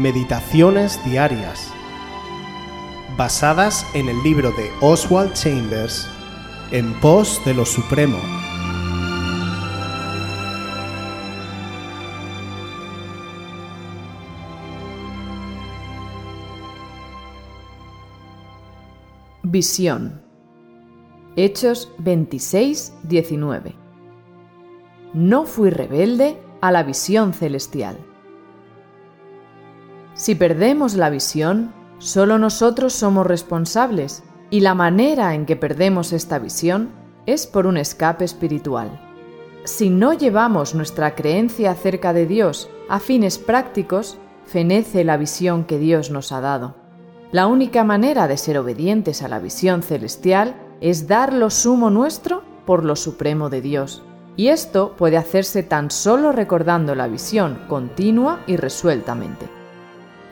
Meditaciones Diarias, basadas en el libro de Oswald Chambers, En pos de lo Supremo. Visión. Hechos 26, 19. No fui rebelde a la visión celestial. Si perdemos la visión, solo nosotros somos responsables y la manera en que perdemos esta visión es por un escape espiritual. Si no llevamos nuestra creencia acerca de Dios a fines prácticos, fenece la visión que Dios nos ha dado. La única manera de ser obedientes a la visión celestial es dar lo sumo nuestro por lo supremo de Dios. Y esto puede hacerse tan solo recordando la visión continua y resueltamente.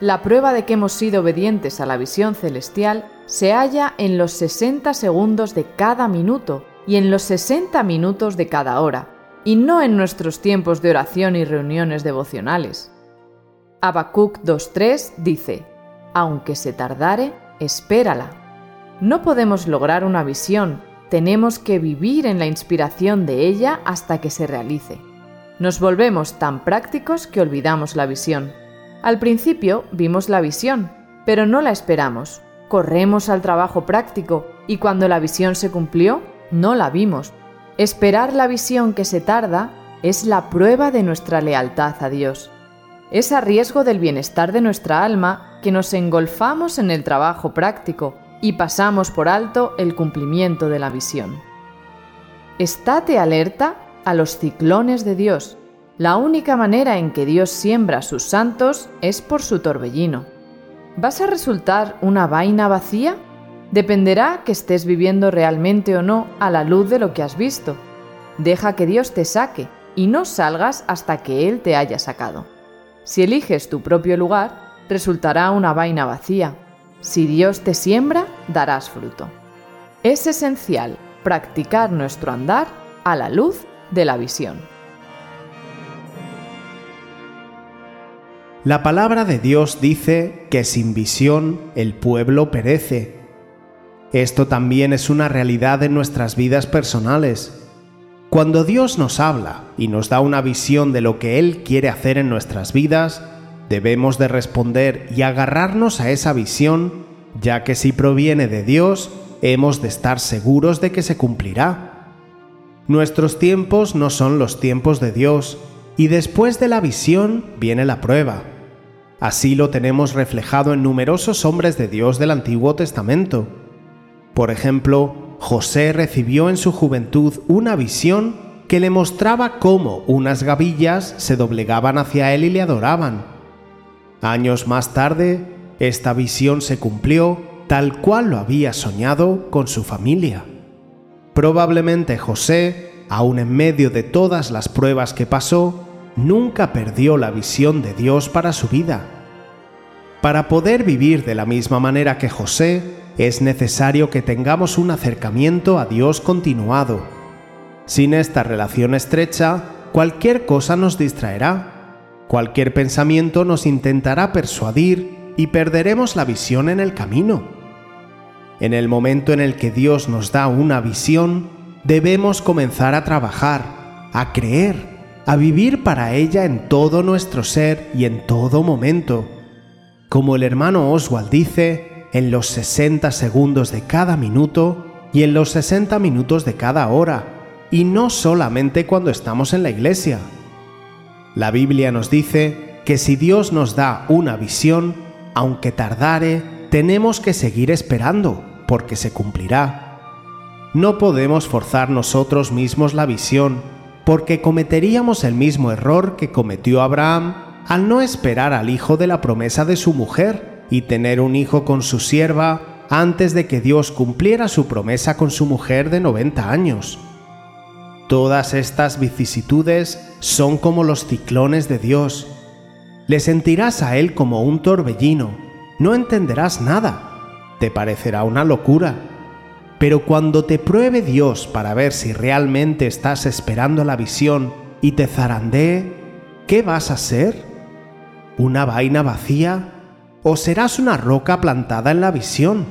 La prueba de que hemos sido obedientes a la visión celestial se halla en los 60 segundos de cada minuto y en los 60 minutos de cada hora, y no en nuestros tiempos de oración y reuniones devocionales. Habacuc 2.3 dice, Aunque se tardare, espérala. No podemos lograr una visión, tenemos que vivir en la inspiración de ella hasta que se realice. Nos volvemos tan prácticos que olvidamos la visión. Al principio vimos la visión, pero no la esperamos. Corremos al trabajo práctico y cuando la visión se cumplió, no la vimos. Esperar la visión que se tarda es la prueba de nuestra lealtad a Dios. Es a riesgo del bienestar de nuestra alma que nos engolfamos en el trabajo práctico y pasamos por alto el cumplimiento de la visión. Estate alerta a los ciclones de Dios la única manera en que Dios siembra a sus santos es por su torbellino. ¿Vas a resultar una vaina vacía? Dependerá que estés viviendo realmente o no a la luz de lo que has visto. Deja que Dios te saque y no salgas hasta que Él te haya sacado. Si eliges tu propio lugar, resultará una vaina vacía. Si Dios te siembra, darás fruto. Es esencial practicar nuestro andar a la luz de la visión. La palabra de Dios dice que sin visión el pueblo perece. Esto también es una realidad en nuestras vidas personales. Cuando Dios nos habla y nos da una visión de lo que Él quiere hacer en nuestras vidas, debemos de responder y agarrarnos a esa visión, ya que si proviene de Dios, hemos de estar seguros de que se cumplirá. Nuestros tiempos no son los tiempos de Dios, y después de la visión viene la prueba. Así lo tenemos reflejado en numerosos hombres de Dios del Antiguo Testamento. Por ejemplo, José recibió en su juventud una visión que le mostraba cómo unas gavillas se doblegaban hacia él y le adoraban. Años más tarde, esta visión se cumplió tal cual lo había soñado con su familia. Probablemente José, aun en medio de todas las pruebas que pasó, nunca perdió la visión de Dios para su vida. Para poder vivir de la misma manera que José, es necesario que tengamos un acercamiento a Dios continuado. Sin esta relación estrecha, cualquier cosa nos distraerá, cualquier pensamiento nos intentará persuadir y perderemos la visión en el camino. En el momento en el que Dios nos da una visión, debemos comenzar a trabajar, a creer, a vivir para ella en todo nuestro ser y en todo momento. Como el hermano Oswald dice, en los 60 segundos de cada minuto y en los 60 minutos de cada hora, y no solamente cuando estamos en la iglesia. La Biblia nos dice que si Dios nos da una visión, aunque tardare, tenemos que seguir esperando, porque se cumplirá. No podemos forzar nosotros mismos la visión, porque cometeríamos el mismo error que cometió Abraham al no esperar al hijo de la promesa de su mujer y tener un hijo con su sierva antes de que Dios cumpliera su promesa con su mujer de 90 años. Todas estas vicisitudes son como los ciclones de Dios. Le sentirás a Él como un torbellino, no entenderás nada, te parecerá una locura pero cuando te pruebe Dios para ver si realmente estás esperando la visión y te zarandee, ¿qué vas a hacer? una vaina vacía o serás una roca plantada en la visión?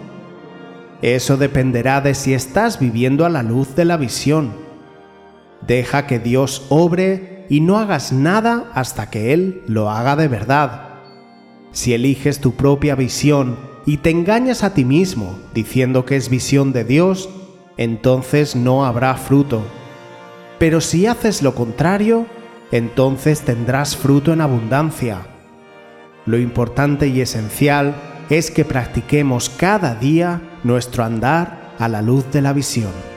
Eso dependerá de si estás viviendo a la luz de la visión. Deja que Dios obre y no hagas nada hasta que Él lo haga de verdad. Si eliges tu propia visión y te engañas a ti mismo diciendo que es visión de Dios, entonces no habrá fruto. Pero si haces lo contrario, entonces tendrás fruto en abundancia. Lo importante y esencial es que practiquemos cada día nuestro andar a la luz de la visión.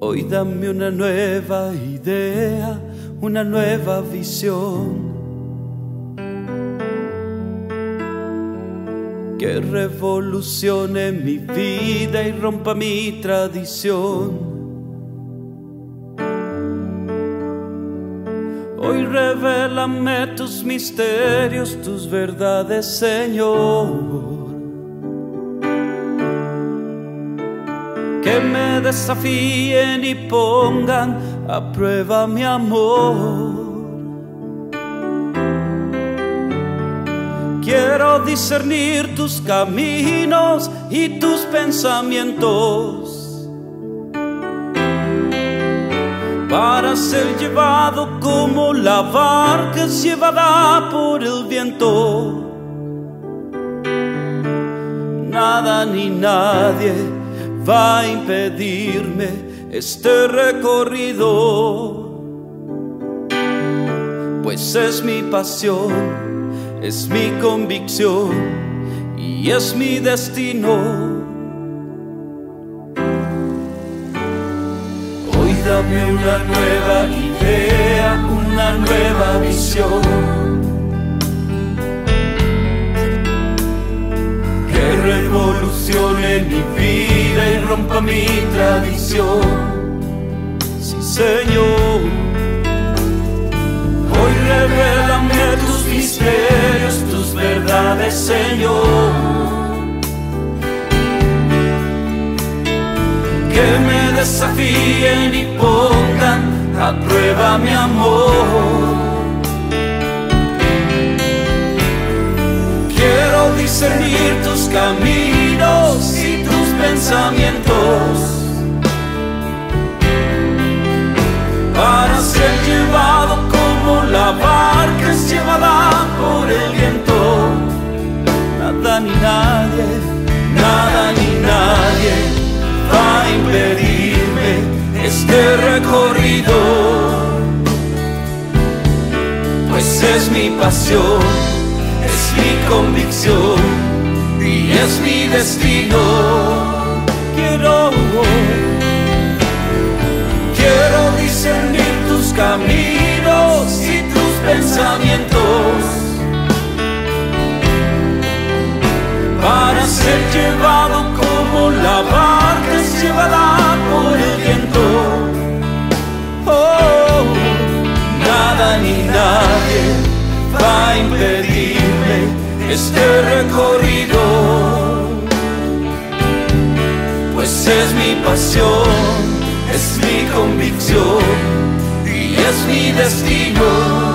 Hoy dame una nueva idea, una nueva visión. Que revolucione mi vida y rompa mi tradición. Hoy revélame tus misterios, tus verdades, Señor. Desafíen y pongan a prueba mi amor. Quiero discernir tus caminos y tus pensamientos para ser llevado como la barca llevada por el viento. Nada ni nadie va a impedirme este recorrido. Pues es mi pasión, es mi convicción y es mi destino. Hoy dame una nueva idea, una nueva visión Sí, Señor, hoy revélame tus misterios, tus verdades, Señor. Que me desafíen y pongan a prueba mi amor. Quiero discernir tus caminos y tus pensamientos para ser llevado como la barca es llevada por el viento. Nada ni nadie, nada ni nadie va a impedirme este recorrido, pues es mi pasión es mi convicción y es mi destino. Quiero, discernir tus caminos y tus pensamientos. Para ser llevado como la barca llevada por el viento. Oh, nada ni nadie va a impedir este recorrido, pues es mi pasión, es mi convicción y es mi destino.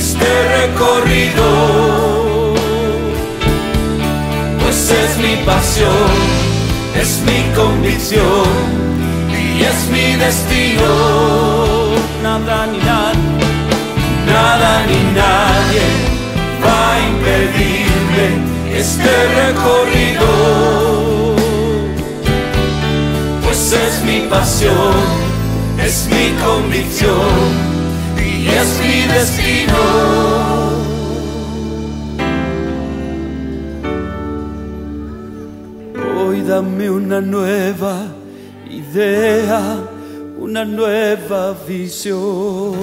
Este recorrido, pues es mi pasión, es mi convicción y es mi destino. Nada ni nadie nada ni nadie va a impedirme este recorrido, pues es mi pasión, es mi convicción es destino. Hoy dame una nueva idea, una nueva visión.